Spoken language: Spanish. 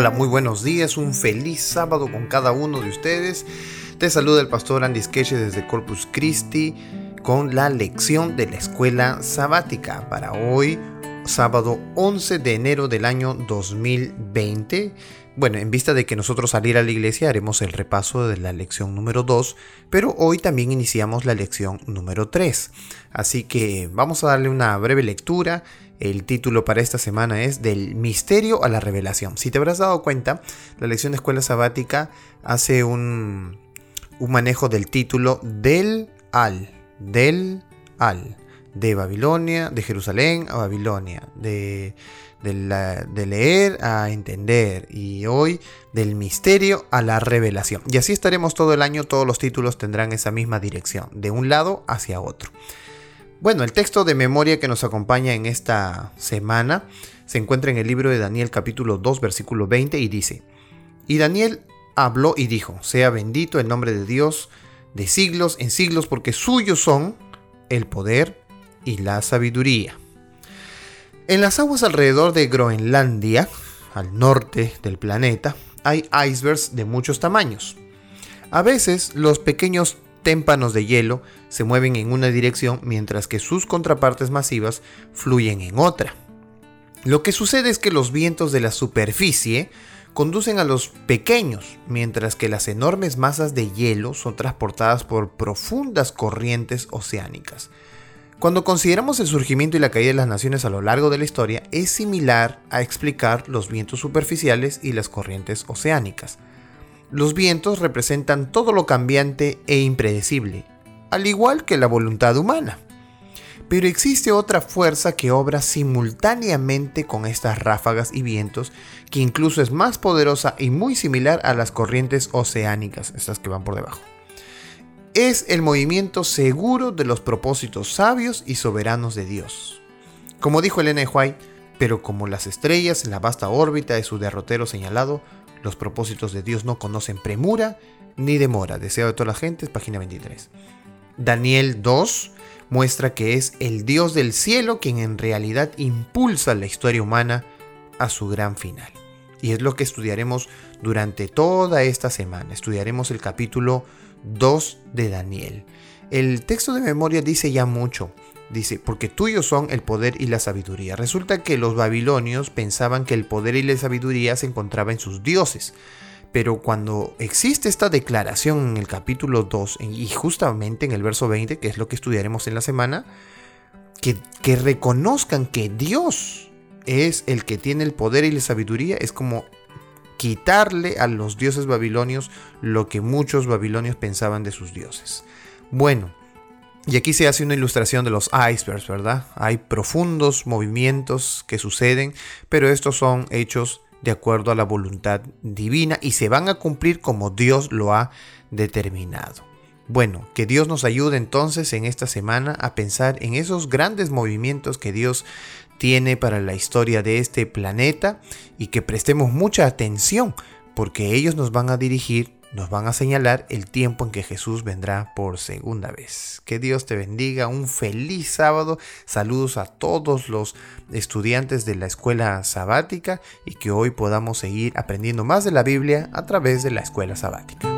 Hola, muy buenos días, un feliz sábado con cada uno de ustedes. Te saluda el pastor Andy Skeche desde Corpus Christi con la lección de la escuela sabática para hoy, sábado 11 de enero del año 2020. Bueno, en vista de que nosotros salir a la iglesia haremos el repaso de la lección número 2, pero hoy también iniciamos la lección número 3. Así que vamos a darle una breve lectura el título para esta semana es Del misterio a la revelación. Si te habrás dado cuenta, la lección de escuela sabática hace un, manejo del título del al, del al, de Babilonia, de Jerusalén a Babilonia, de, de, leer a entender y hoy del misterio a la revelación. Y así estaremos todo el año, todos los títulos tendrán esa misma dirección, de un lado hacia otro. Bueno, el texto de memoria que nos acompaña en esta semana se encuentra en el libro de Daniel capítulo 2 versículo 20 y dice, y Daniel habló y dijo, sea bendito el nombre de Dios de siglos en siglos porque suyos son el poder y la sabiduría. En las aguas alrededor de Groenlandia, al norte del planeta, hay icebergs de muchos tamaños. A veces los pequeños témpanos de hielo se mueven en una dirección mientras que sus contrapartes masivas fluyen en otra. Lo que sucede es que los vientos de la superficie conducen a los pequeños, mientras que las enormes masas de hielo son transportadas por profundas corrientes oceánicas. Cuando consideramos el surgimiento y la caída de las naciones a lo largo de la historia, es similar a explicar los vientos superficiales y las corrientes oceánicas. Los vientos representan todo lo cambiante e impredecible, al igual que la voluntad humana. Pero existe otra fuerza que obra simultáneamente con estas ráfagas y vientos, que incluso es más poderosa y muy similar a las corrientes oceánicas, estas que van por debajo. Es el movimiento seguro de los propósitos sabios y soberanos de Dios. Como dijo Elena White, pero como las estrellas en la vasta órbita de su derrotero señalado, los propósitos de Dios no conocen premura ni demora. Deseo de toda la gente, página 23. Daniel 2 muestra que es el Dios del cielo quien en realidad impulsa la historia humana a su gran final. Y es lo que estudiaremos durante toda esta semana. Estudiaremos el capítulo 2 de Daniel. El texto de memoria dice ya mucho. Dice, porque tuyos son el poder y la sabiduría. Resulta que los babilonios pensaban que el poder y la sabiduría se encontraban en sus dioses. Pero cuando existe esta declaración en el capítulo 2 y justamente en el verso 20, que es lo que estudiaremos en la semana, que, que reconozcan que Dios es el que tiene el poder y la sabiduría, es como quitarle a los dioses babilonios lo que muchos babilonios pensaban de sus dioses. Bueno, y aquí se hace una ilustración de los icebergs, ¿verdad? Hay profundos movimientos que suceden, pero estos son hechos de acuerdo a la voluntad divina y se van a cumplir como Dios lo ha determinado. Bueno, que Dios nos ayude entonces en esta semana a pensar en esos grandes movimientos que Dios tiene para la historia de este planeta y que prestemos mucha atención porque ellos nos van a dirigir nos van a señalar el tiempo en que Jesús vendrá por segunda vez. Que Dios te bendiga, un feliz sábado, saludos a todos los estudiantes de la escuela sabática y que hoy podamos seguir aprendiendo más de la Biblia a través de la escuela sabática.